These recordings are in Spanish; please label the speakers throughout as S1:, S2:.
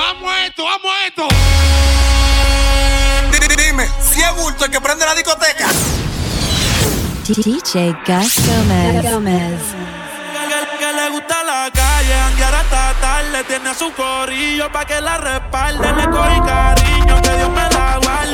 S1: Vamos a esto, vamos a esto.
S2: Dime, si es bulto el que prende la discoteca.
S3: DJ
S4: Gas Gómez. Gómez. Que le gusta la calle, andiar hasta tarde. Tiene a
S5: su
S4: corillo pa' que la respalde. Le cogí cariño, que Dios me la guarde.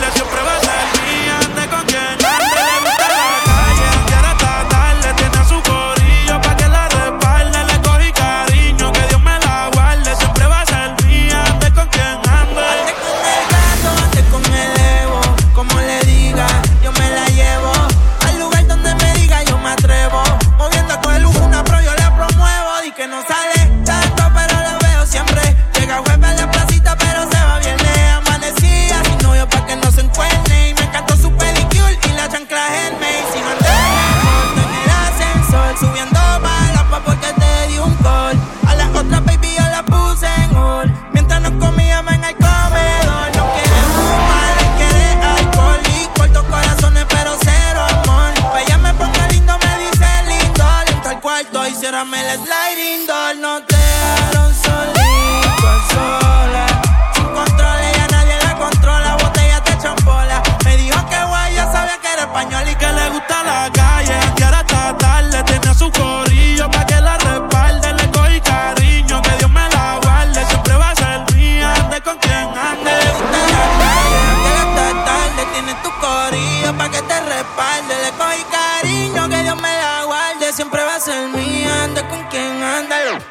S5: las lighting up.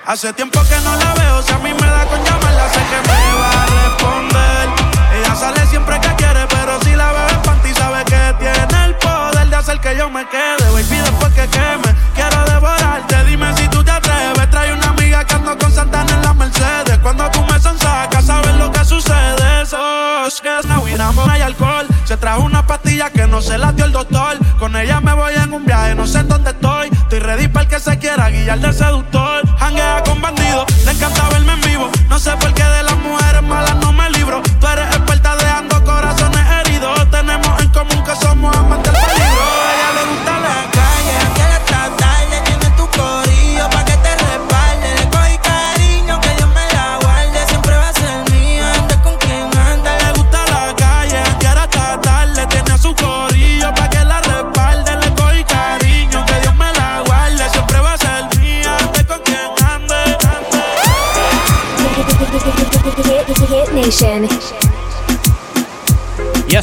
S4: Hace tiempo que no la veo, si a mí me da con llamarla, sé que me va a responder. Ella sale siempre que quiere, pero si la veo en panty, sabe que tiene el poder de hacer que yo me quede. Baby, después que queme, quiero devorarte. Dime si tú te atreves. Trae una amiga que ando con Santana en la Mercedes. Cuando tú me sonsacas, sabes lo que sucede. Esos que es Navidad, y alcohol. Se trajo una pastilla que no se la dio el doctor. Con ella me voy en un viaje, no sé dónde estoy. Estoy ready para el que se quiera guiar de
S6: seductor.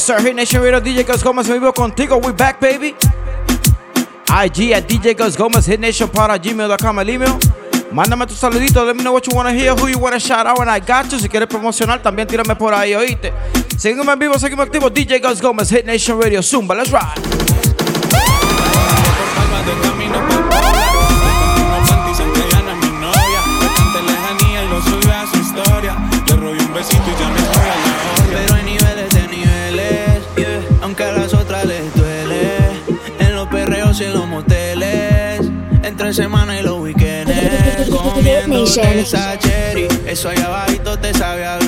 S6: Sir. Hit Nation Radio, DJ Gus Gómez, me vivo contigo. We back, baby. IG at DJ Gus Gómez, hitnationpod.gmail.com, el email. Mándame tus saluditos, let me know what you want to hear, who you want to shout out, and I got you. Si quieres promocionar, también tírame por ahí, oíste. Seguimos en vivo, seguimos activos. DJ Gus Gómez, Hit Nation Radio, Zumba, let's ride.
S4: de
S5: semana y los weekends. Comiendo esa cherry, eso allá abajo te sabe a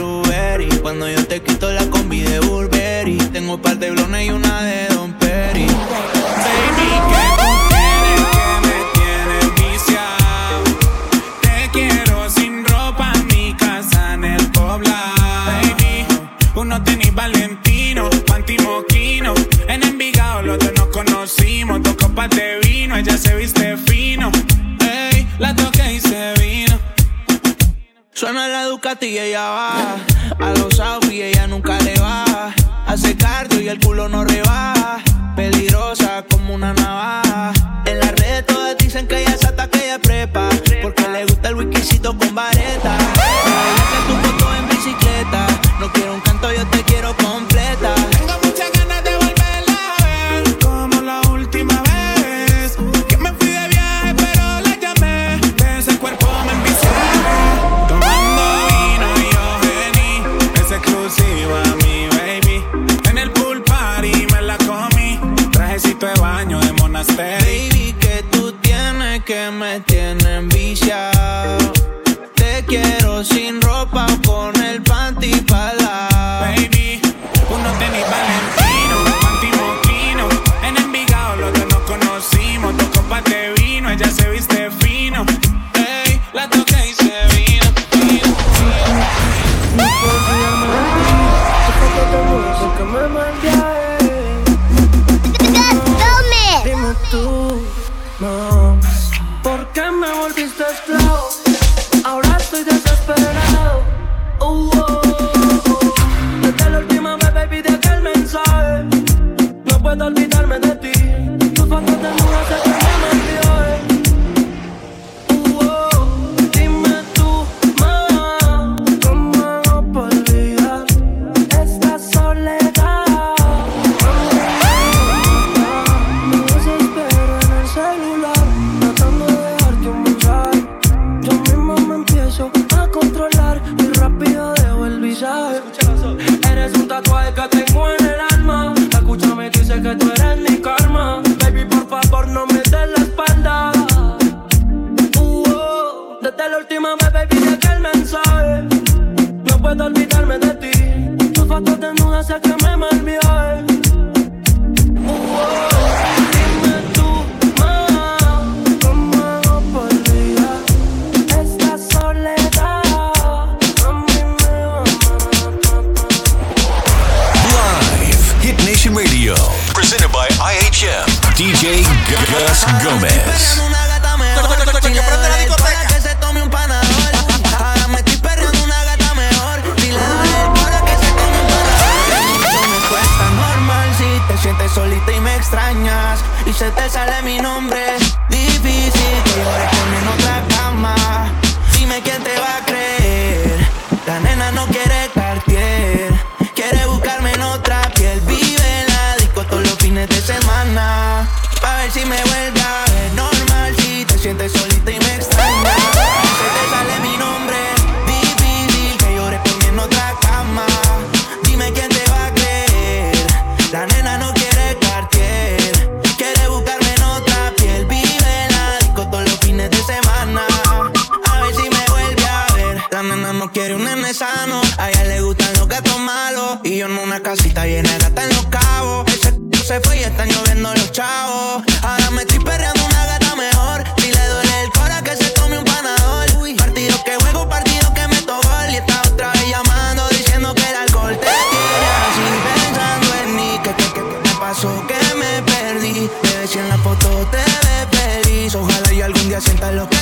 S5: No quiere un nene sano. A ella le gustan los gatos malos. Y yo en una casita llena de gata en los cabos. Ese c- se fue y están lloviendo los chavos. Ahora me estoy perreando una gata mejor. Si le duele el cora, que se tome un panador. Partido que juego, partido que meto gol. Y está otra vez llamando diciendo que el alcohol te tiene así. Pensando en mí, que, que, que, que me pasó, que me perdí. Bebé, si en la foto te ves feliz. Ojalá y algún día sientas lo que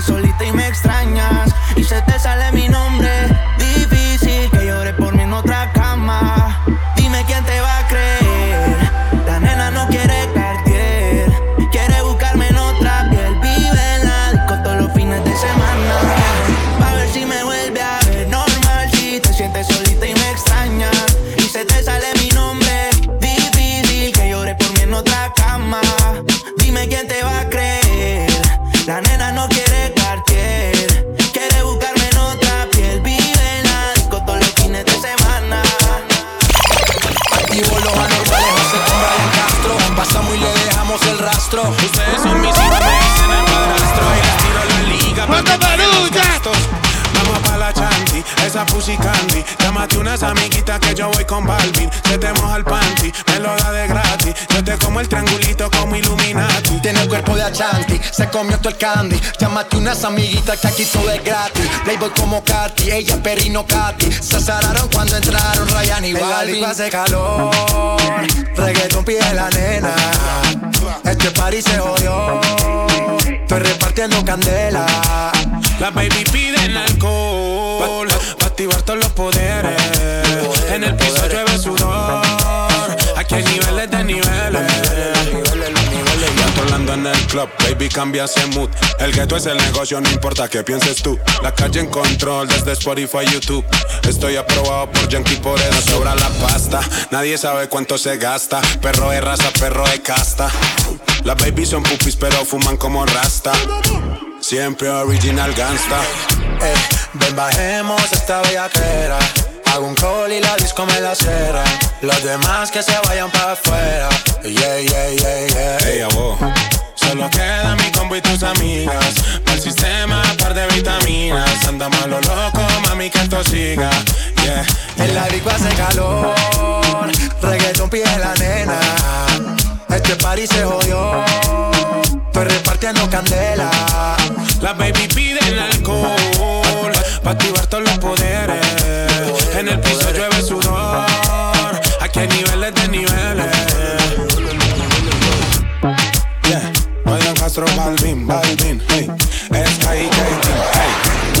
S5: solita y me extrañas. Y se te sale mi nombre.
S7: Unas amiguitas que yo voy con Balvin Se te moja el panty, me lo da de gratis Yo te como el triangulito como Illuminati
S8: Tiene el cuerpo de Achanti, se comió todo el candy. Llámate unas amiguitas que aquí todo es gratis. Playboy como Katy, ella Perino Katy. Se azararon cuando entraron Ryan y Balvin. hace calor, reggaeton pide la nena. Este party se jodió, estoy repartiendo candela.
S7: Las baby piden alcohol Pa' activar todos los poderes En el piso llueve sudor. Aquí hay niveles de niveles. Ya Orlando en el club, baby cambia ese mood. El gueto es el negocio, no importa qué pienses tú. La calle en control desde Spotify, YouTube. Estoy aprobado por Yankee, por eso sobra la pasta. Nadie sabe cuánto se gasta. Perro de raza, perro de casta. Las baby son pupis pero fuman como rasta. Siempre original gangsta.
S8: Eh, ven bajemos esta bellaquera. Hago un call y la disco me la cera. Los demás que se vayan para afuera. Yeah, yeah, yeah, yeah.
S7: Ey, a vos. Solo queda mi combo y tus amigas. El sistema, par de vitaminas. Andamos a lo loco, mami, que esto siga. Yeah.
S8: En la disco hace calor. Reggaeton pide la nena. Este party se jodió. Estoy repartiendo candela.
S7: Las baby piden alcohol. Pa' activar todos los poderes. En el piso llueve sudor. Aquí hay niveles de niveles. Castro Balvin, Balvin, hey. Sky hey.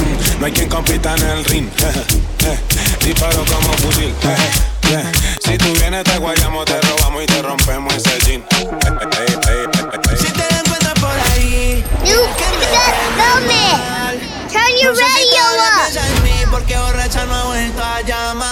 S7: Mm, No hay quien compita en el ring. eh. Disparo como fusil. eh. Si tú vienes te guayamos, te robamos y te rompemos ese jean. Eh, eh, eh, eh, eh.
S5: Si te la encuentras por ahí.
S9: You it. Turn your radio up.
S5: porque borracha no ha vuelto a llamar.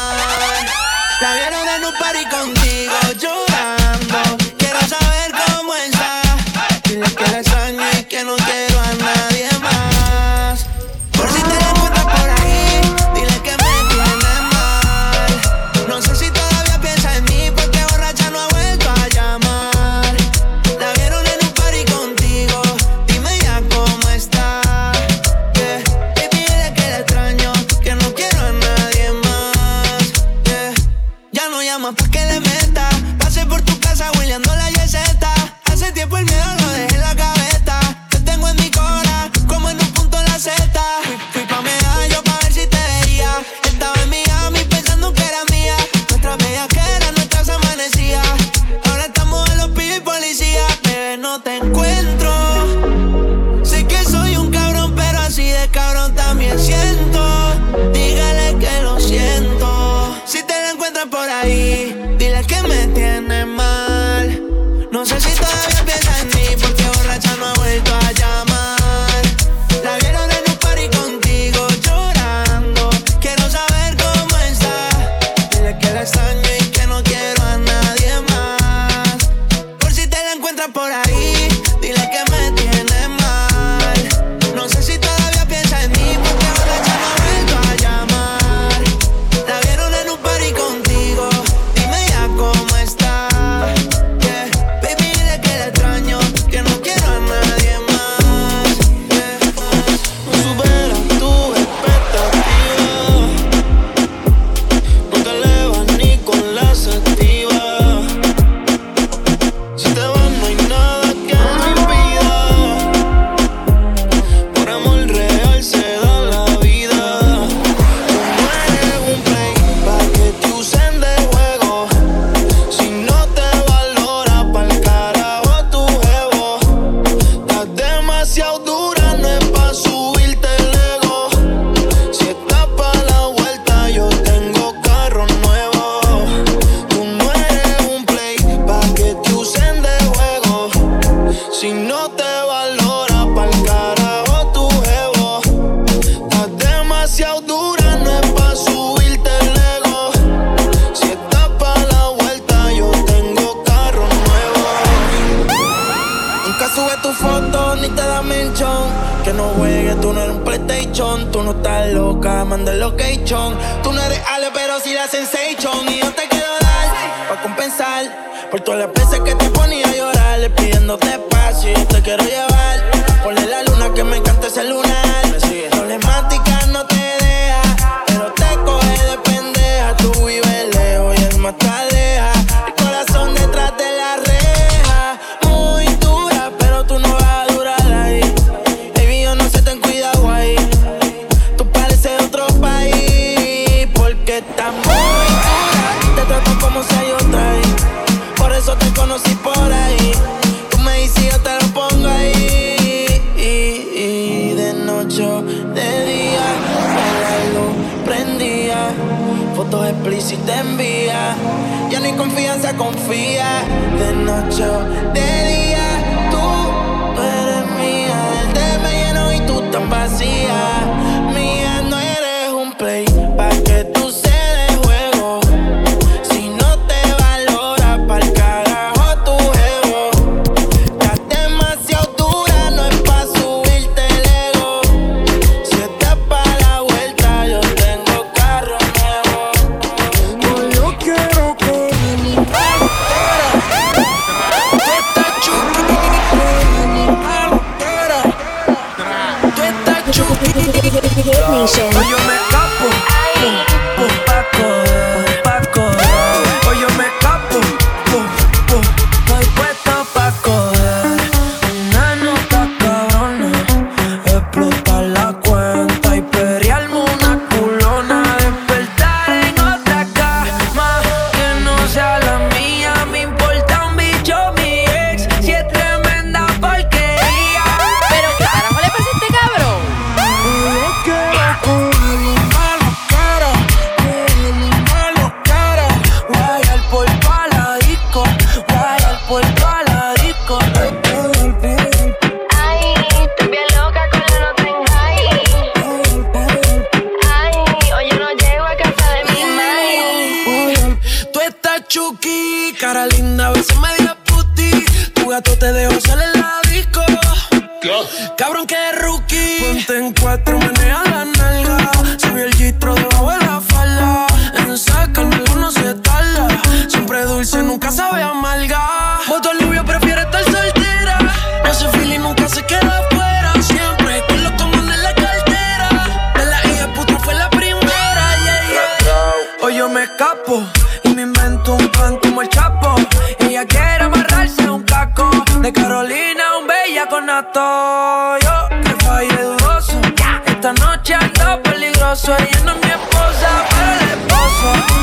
S10: patronato. Yo que
S11: fallé dudoso. Esta noche algo peligroso. Ella no es mi esposa, pero el esposo.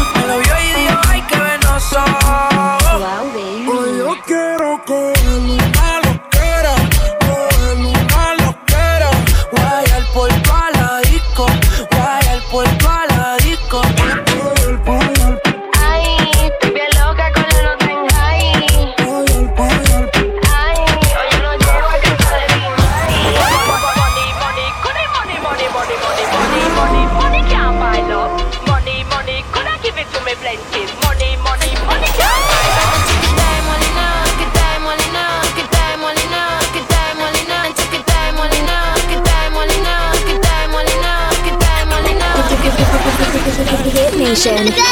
S12: Station.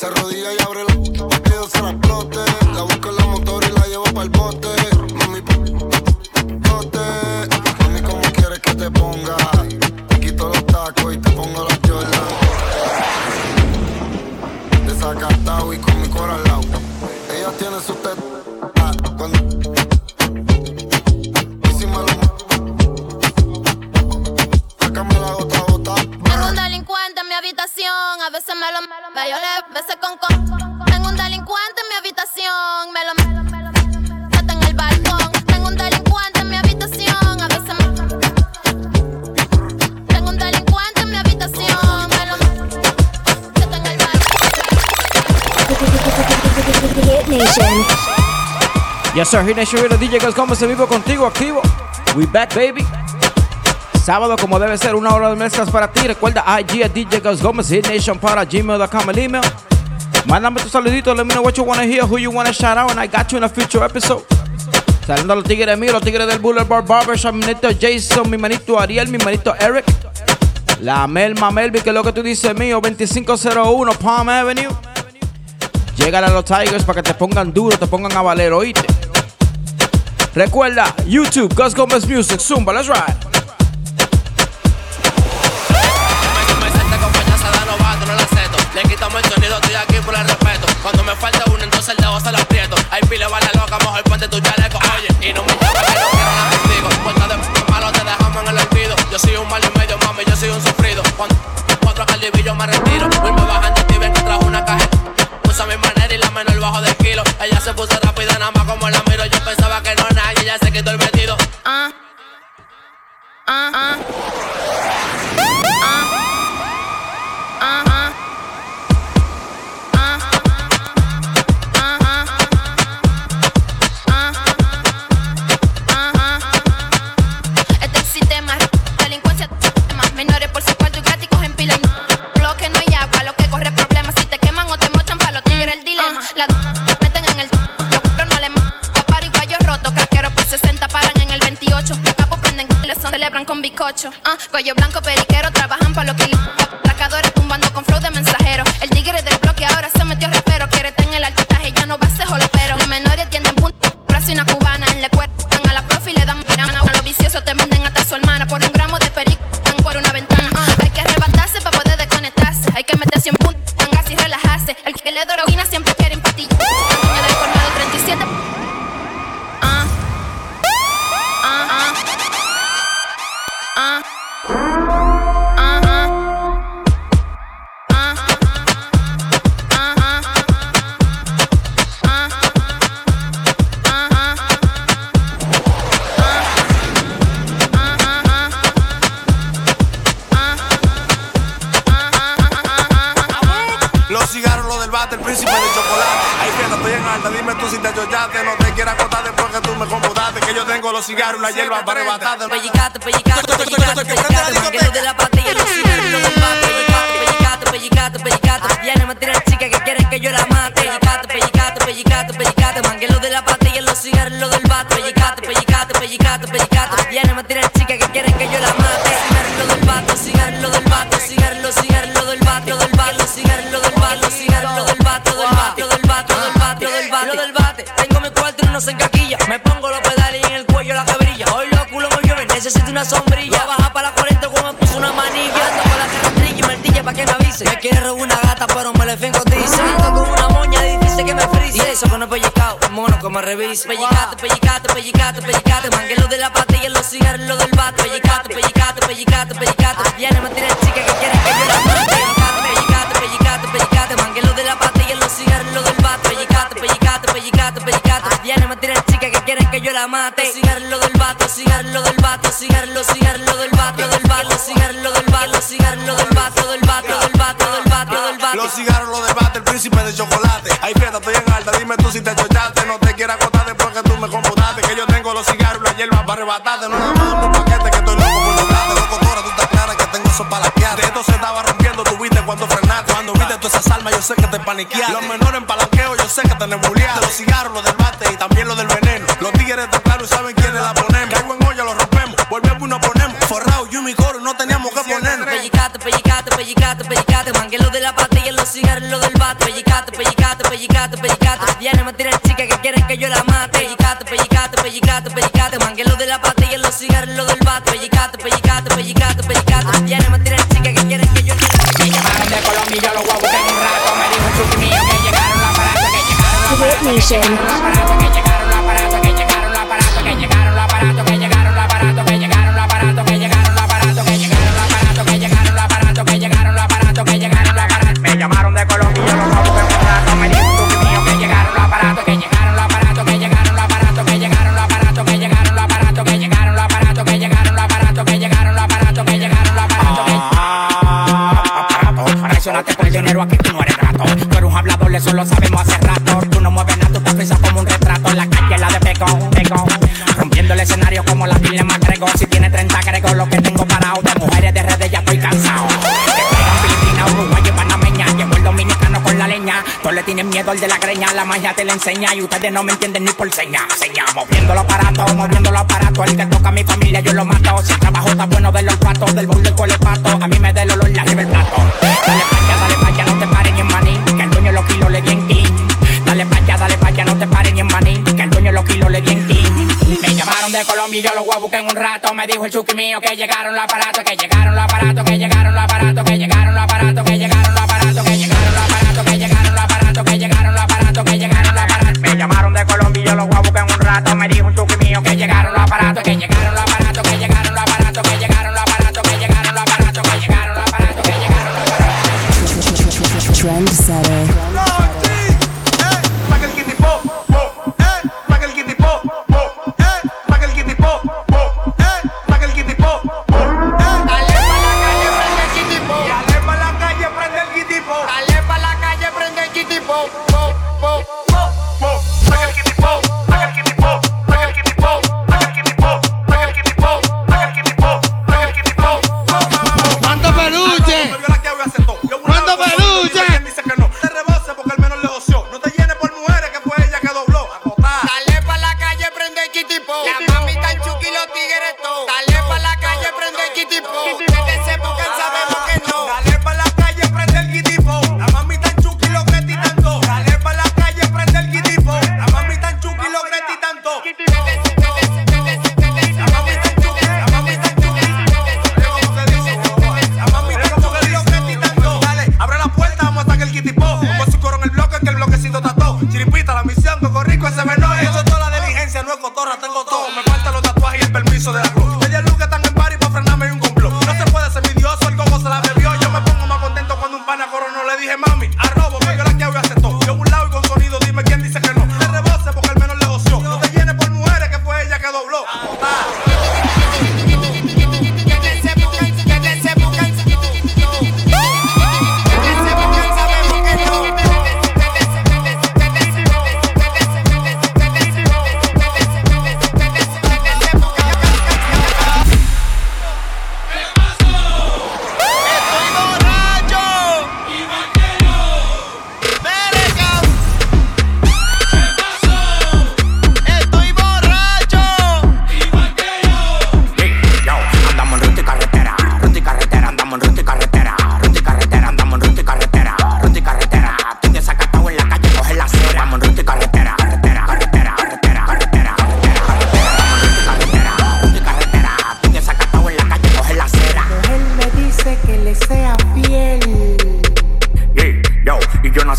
S13: Se arrodilla y abre la pa' que yo se la explote.
S14: Hit Nation
S6: DJ Gus Gómez en vivo contigo, activo. We back, baby. Sábado, como debe ser, una hora de mezclas para ti. Recuerda IG a DJ Gus Gómez, Hit Nation para gmail.com, el email. Mándame tu saludito, let me know what you wanna hear, who you wanna shout out, and I got you in a future episode. Saliendo los tigres míos, los tigres del Boulevard Barbershop, mi manito Jason, mi manito Ariel, mi manito Eric. La Melma Melvi, que es lo que tú dices mío, 2501 Palm Avenue. Llegan a los Tigers para que te pongan duro, te pongan a valer, oíste. Recuerda, YouTube, Gus Gómez Music, Zumba, let's ride.
S15: Le quitamos el sonido, estoy aquí por el respeto. Cuando me falta uno, entonces el dedo se lo aprieto. Hay pile, vale loca, mejor ponte tu chaleco. Oye, y no me llames que no quiero nada contigo. Puerta de malo te dejamos en el olvido. Yo soy un mal y medio, mami, yo soy un sufrido. Cuando cuatro yo me retiro. Voy me bajan de ti, ven que trajo una caja. Usa mi manera y la menor bajo del kilo. Ella se puso rápida, nada más como la miro. Yo pensaba que no nadie, ella se quitó el vestido.
S12: Ah, ah. Ah. Ah, cuello blanco, periquero, trabajan para
S2: los kilos. Arrebatarte.
S5: Pellicate, pellicate, pellicate, pellicate, de la y los del bate. Pellicate, pellicate, pellicate. Viene a tirar chicas que quieren que yo la mate. Pellicate, pellicate, pellicate, pellicate, manguero de la pastilla, los cigarros del bate. Pellicate, pellicate, pellicate, pellicate. Viene a tirar chicas que quieren que yo la mate.
S16: No he pellizcado, el mono que me revise. Pellicate, pellicate, pellicate, pellicate. Manguelo de la pata y en los cigarros lo del bate. Pellicate, pellicate, pellicate, pellicate. Viene, me tira chica que quiere que yo la mate. Pellicate, pellicate, pellicate, pellicate. Manguelo de la pata y en los cigarros lo del bate. Pellicate, pellicate, pellicate, pellicate. Viene, me tira chica que quiere que yo la mate. Cigarro del vato, cigarro del vato, cigarro, cigarro del vato, del vato, cigarro del vato, cigarro del vato, del vato, del vato, del vato, del vato.
S2: Los cigarros los debate el príncipe de chocolate. Para arrebatarte. No no, un paquete que estoy loco por doblarte. Loco, Tora, tú estás clara que tengo eso para laquearte. Esto se estaba rompiendo, tú viste cuando frenaste. Cuando viste todas esas almas, yo sé que te paniqueaste. Los menores en palanqueo, yo sé que te nebuleaste. Los cigarros, los del bate y también los del veneno. Los tigres están claros y saben quiénes la ponemos. Caigo en olla, los rompemos. Volvemos y nos ponemos. Forrado, yo y mi coro, no teníamos que ponernos.
S16: Pellicate, pellicate, pellicate, pellicate. Manguelo de la en los cigarros lo del bate. Pellicate, pellicate, pellicate, pellicate. Viene, me tira chica que quieren que yo la mate. pellicato, pellicato, pellicato. Mangué lo de la los cigarros lo del vato. Pellicato, pellicato, pellicato, pellicato. Tiene chica que quieren que yo. Llamaron de Colombia, yo un rato. Me dijo un mío que llegaron la parada, que llegaron la parada. Magia te la enseña y ustedes no me entienden ni por seña. Seña, moviendo los aparatos, moviendo los aparatos. El que toca a mi familia yo lo mato. Si el trabajo está bueno de los patos, del bol del cual pato. A mí me da el olor la arriba el plato. Dale pa' allá, dale pa' allá, no te pares ni en maní. Que el dueño los kilos le di en ti. Dale pa' allá, dale pa' allá, no te pares ni en maní. Que el dueño los kilos le di en ti. Me llamaron de Colombia y yo los voy a buscar en un rato. Me dijo el chuki mío que llegaron los aparatos, que llegaron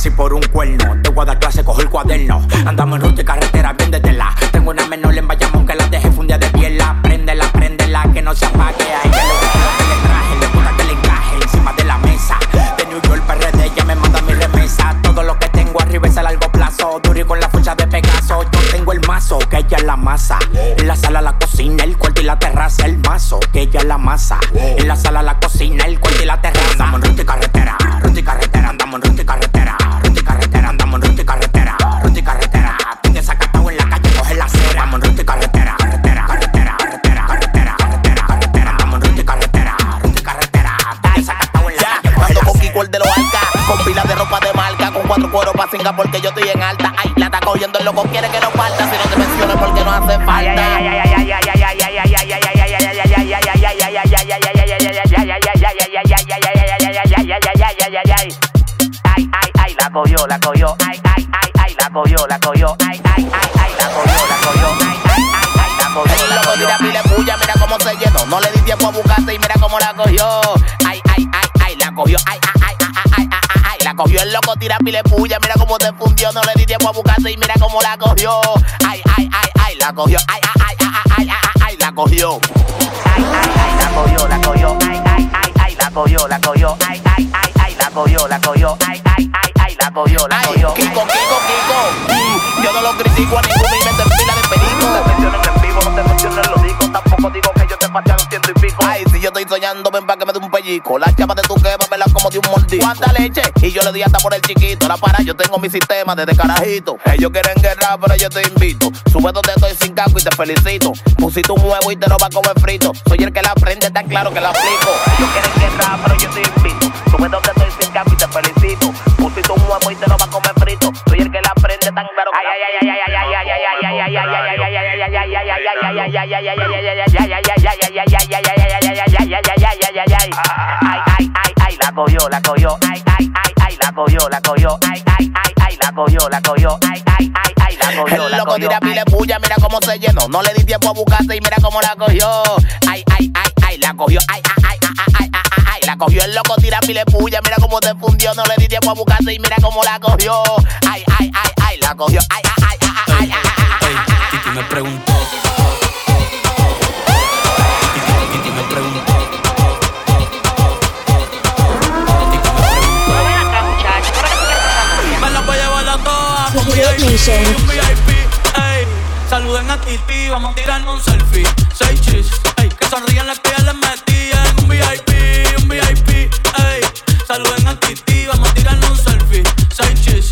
S16: un cuerno. De guarda clase cojo el cuaderno. Andamos en ruta y carretera, la. Tengo una menor en Bayamón que la dejé fundida de piela. Préndela, préndela, que no se apague. A le gusta lo que le traje, le gusta que le encaje encima de la mesa. De New York, PRD, ella me manda mi remesa. Todo lo que tengo arriba es a largo plazo. Duri con la fuerza de Pegaso. Yo tengo el mazo, que ella es la masa. En la sala, la cocina, el cuarto y la terraza. El mazo, que ella es la masa. En la sala, la cocina, el cuarto y la terraza. Andamos en y carretera,
S17: porque tira pile puya, mira cómo se fundió. No le di tiempo a buscarse y mira cómo la cogió. Ay, ay, ay, ay, la cogió. Ay, ay, ay, ay, ay, ay, ay, ay, la cogió.
S18: Ay, ay, ay, la cogió, la cogió. Ay, ay, ay, ay, la cogió, la cogió. Ay, ay, ay, ay, la cogió, la cogió. Ay, ay, ay, ay, la cogió, la
S17: Ay,
S18: cogió.
S17: Kiko, Kiko, Kiko. Mm, yo no lo critico a ninguno y me te fila de perico.
S18: No te mencionen en vivo, no te mencionen lo digo. Tampoco digo que yo te pasé a los ciento y pico.
S17: Ay, si yo estoy soñando, ven pa' que me La chapa de tu quema, me la como de un mordisco. ¿Cuánta leche? Y yo le di hasta por el chiquito. La para, yo tengo mi sistema desde carajito. Ellos quieren guerra, pero yo te invito. Sube donde estoy sin casco y te felicito. Pusiste un huevo y te lo va a comer frito. Soy el que la aprende, está claro que la aplico.
S18: Ellos quieren guerra, pero yo te invito. Sube donde estoy sin cambio y te felicito. Pusiste un huevo y te lo va a comer frito. Soy el que la aprende tan claro que la Ay, ay, ay, ay, la cogió, la cogió. Ay, ay, ay, ay, la cogió, la cogió. Ay, ay, ay, ay, la cogió, la cogió. Ay, ay, ay, ay, la cogió,
S17: El
S18: la
S17: loco
S18: cogió.
S17: tira pile puya, mira cómo se llenó. No le di tiempo a buscarse y mira cómo la cogió. Ay, ay, ay, ay, la cogió. Ay, ay, ay, ay, ay, ay, ay, ay, la cogió. El loco tira pile puya, mira cómo se fundió. No le di tiempo a buscarse y mira cómo la cogió. Ay, ay, ay, ay, la cogió. Ay, ay, ay, ay, ay, ay, ay, ay, ay, ay.
S7: Titi me preguntó.
S14: Nation.
S7: VIP, ey. Saluden a Titi, vamos a tirarnos un selfie. Seis chis, ey. Que sonrían las que ya les metían. Un VIP, un VIP, ey. Saluden a Titi, vamos a tirarnos un selfie. Seis chis,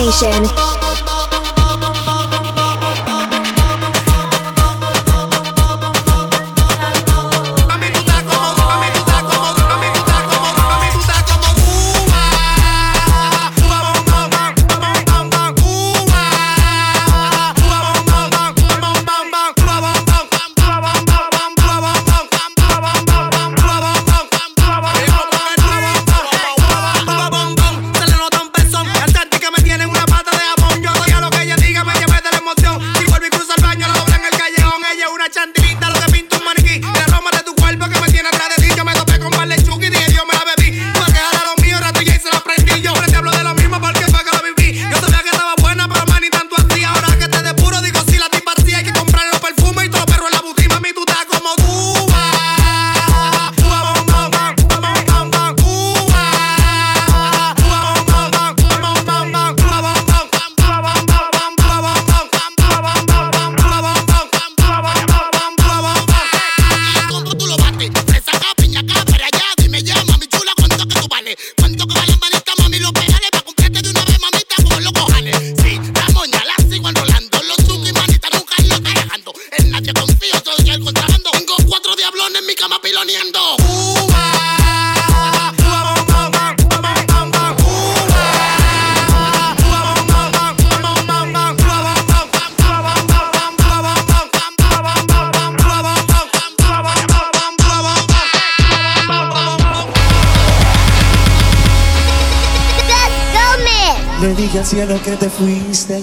S14: Nation.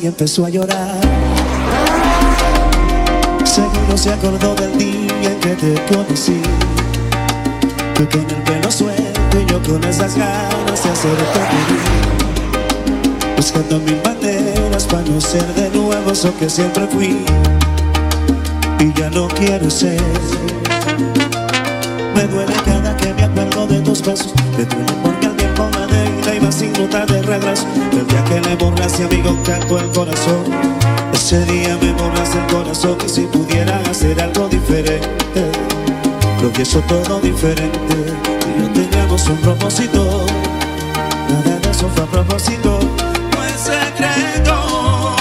S19: Y empezó a llorar. Seguro se acordó del día en que te conocí. Tú con el pelo suelto y yo con esas ganas de hacerte feliz. Buscando mil maneras para no ser de nuevo eso que siempre fui. Y ya no quiero ser. Me duele cada que me acuerdo de tus besos. Me duele tiempo deja y va sin notar de regreso. El día que le borraste, amigo, canto el corazón. Ese día me borraste el corazón y si pudiera hacer algo diferente, lo pienso todo diferente. Y yo teníamos un propósito, nada de eso fue a propósito. No es secreto.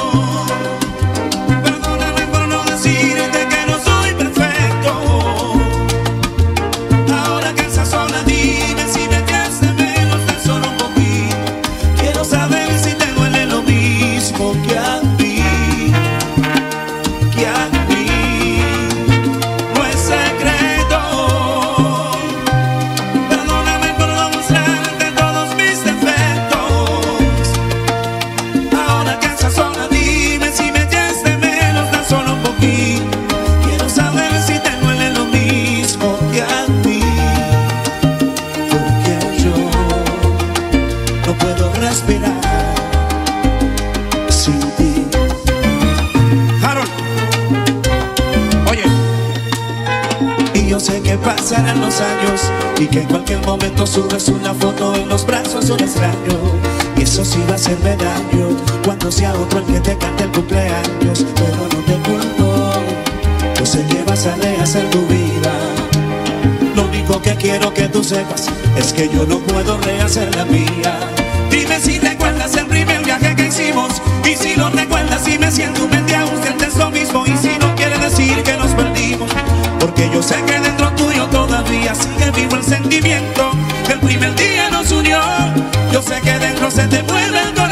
S19: Que en cualquier momento subes una foto en los brazos de un extraño. Y eso sí va a hacerme daño cuando sea otro el que te cante el cumpleaños. Pero no te culpo, yo sé que vas a rehacer tu vida. Lo único que quiero que tú sepas es que yo no puedo rehacer la mía. Dime si recuerdas el primer viaje que hicimos y si lo recuerdas y me siento un día ausente es lo mismo y si no quiere decir que nos perdimos porque yo sé que todavía sigue vivo el sentimiento que el primer día nos unió. Yo sé que dentro se te mueve el corazón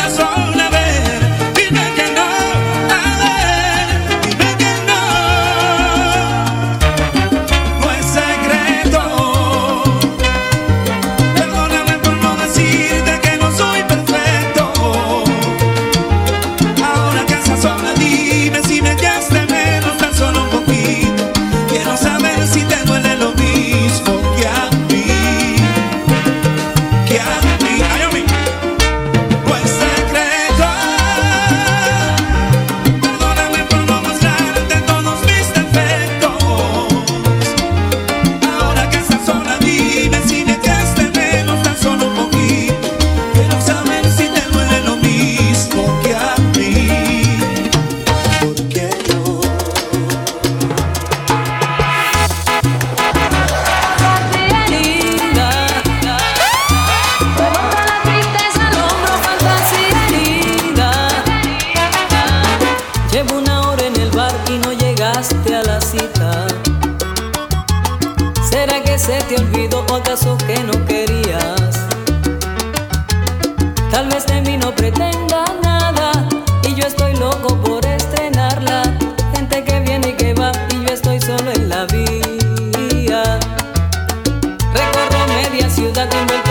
S20: media ciudad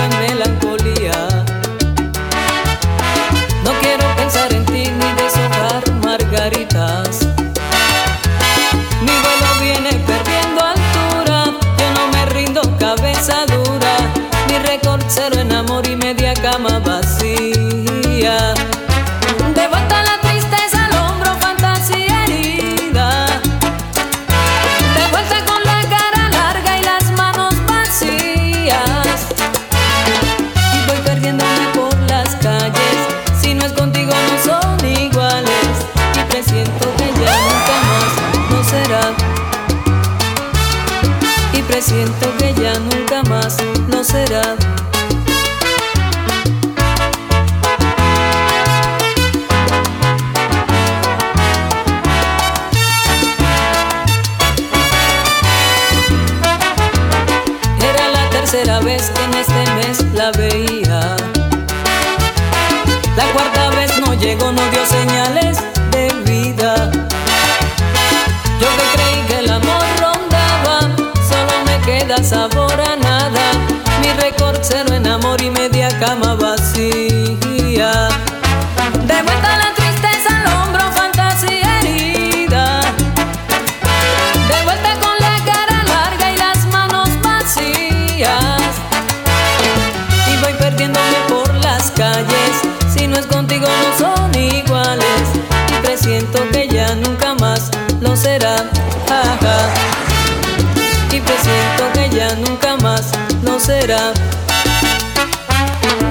S20: será.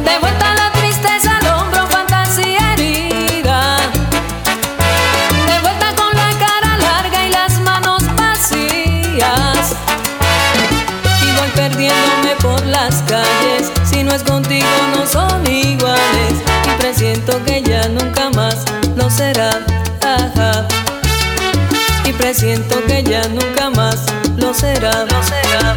S20: De vuelta la tristeza al hombro, fantasía herida. De vuelta con la cara larga y las manos vacías. Y voy perdiéndome por las calles. Si no es contigo, no son iguales. Y presiento que ya nunca más lo será. Y presiento que ya nunca más lo será. Lo será.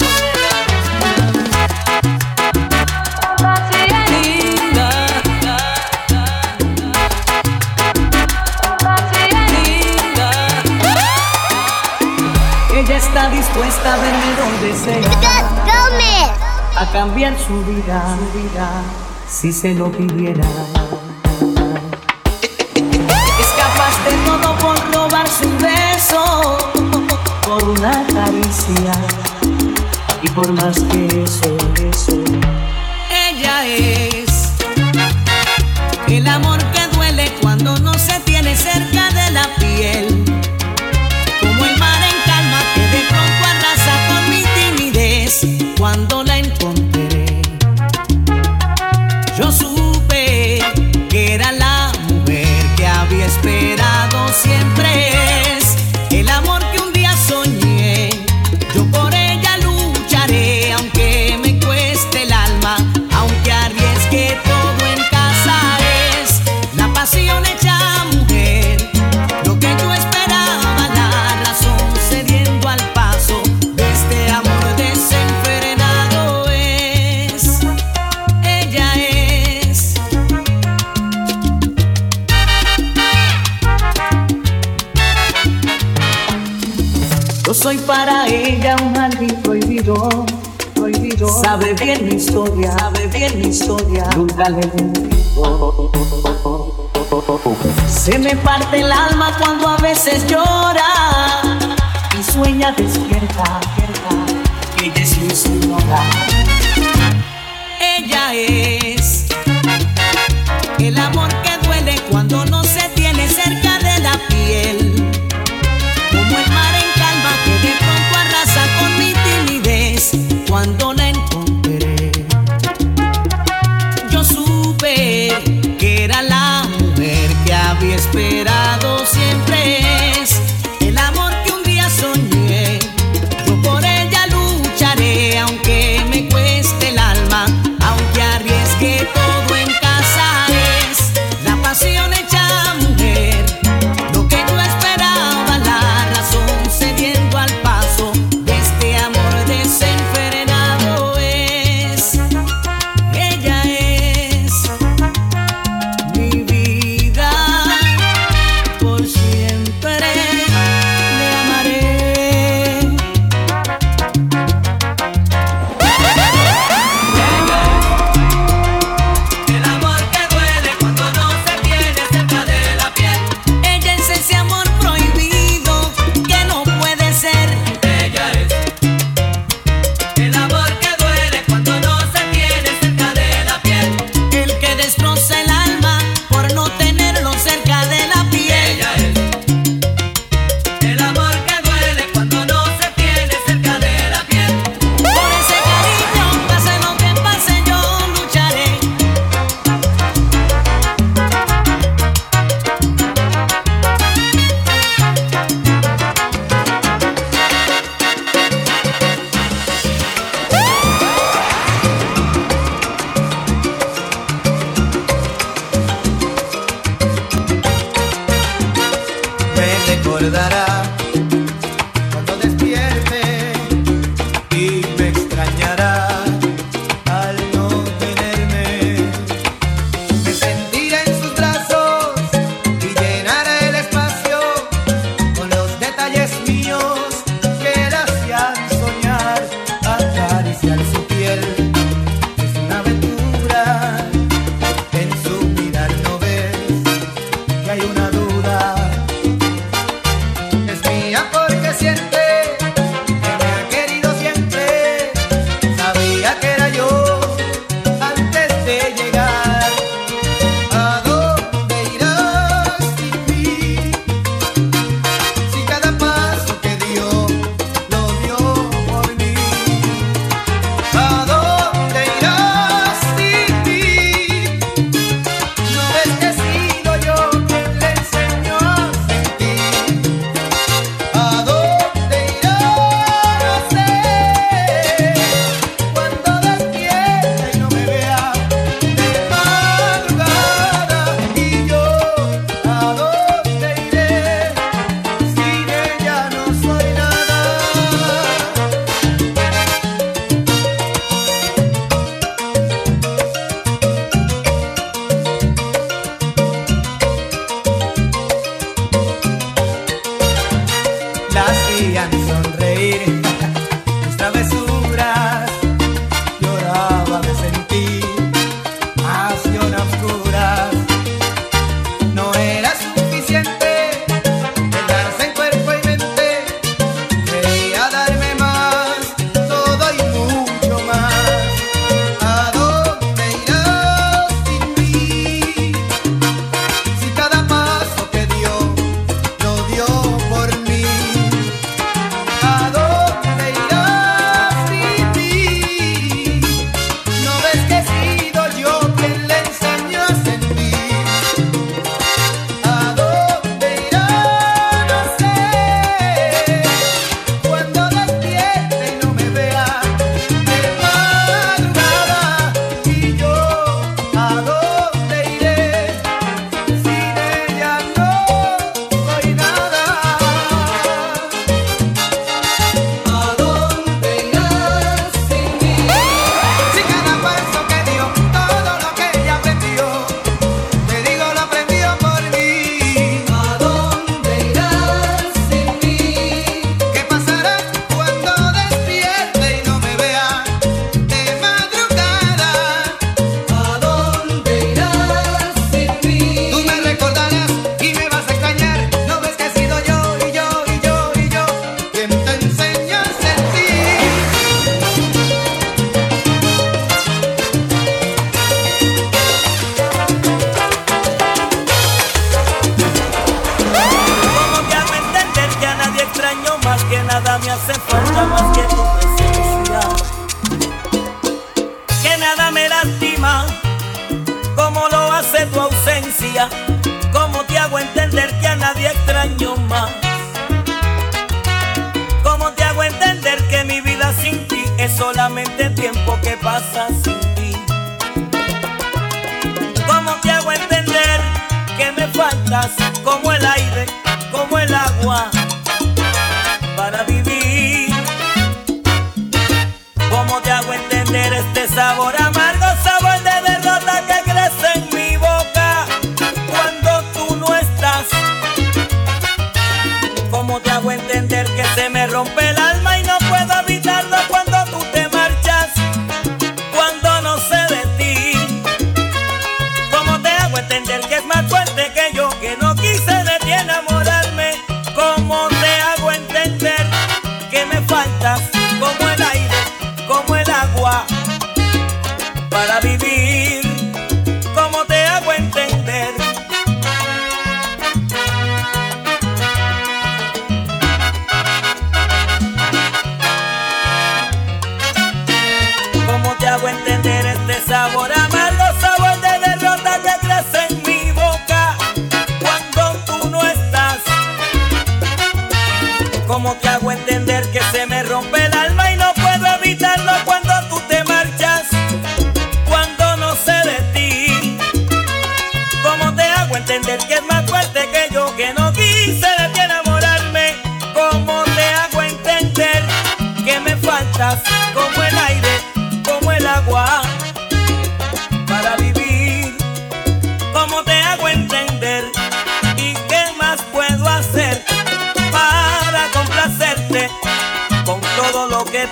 S21: Dispuesta a verme donde sea. A cambiar su vida, su vida, si se lo pidiera. Es capaz de todo por robarse un beso, por una caricia y por más que eso, eso. Soy para ella un jardín prohibido, prohibido. Sabe bien mi historia, sabe bien mi historia. Nunca le. Se me parte el alma cuando a veces llora y sueña despierta, despierta, ella es mi señora. Ella es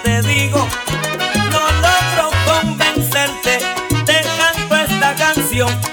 S22: te digo, no logro convencerte, te canto esta canción.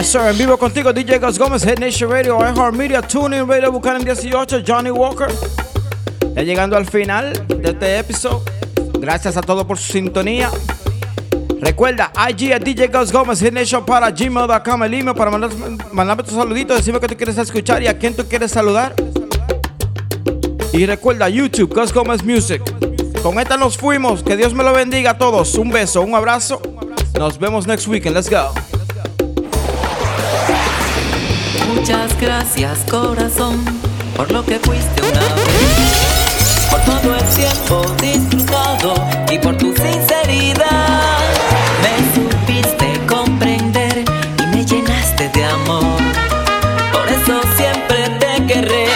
S6: Yes, sir, en vivo contigo, DJ Gus Gómez, Head Nation Radio, iHeart Media, TuneIn Radio, buscar en 18, Johnny Walker. Ya llegando al final de este episodio. Gracias a todos por su sintonía. Recuerda, IG a DJ Gus Gómez, Head Nation para gmail.com, el email para mandar, mandarme tus saluditos, decime que tú quieres escuchar y a quién tú quieres saludar. Y recuerda, YouTube, Gus Gómez Music. Con esta nos fuimos. Que Dios me lo bendiga a todos. Un beso, un abrazo. Nos vemos next weekend. Let's go.
S23: Muchas gracias corazón por lo que fuiste una vez, por todo el tiempo disfrutado y por tu sinceridad. Me supiste comprender y me llenaste de amor. Por eso siempre te querré,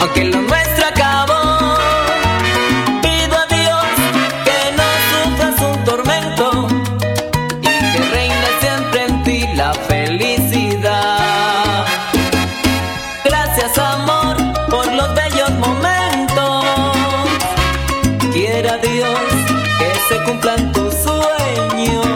S23: aunque lo que se cumplan tus sueños.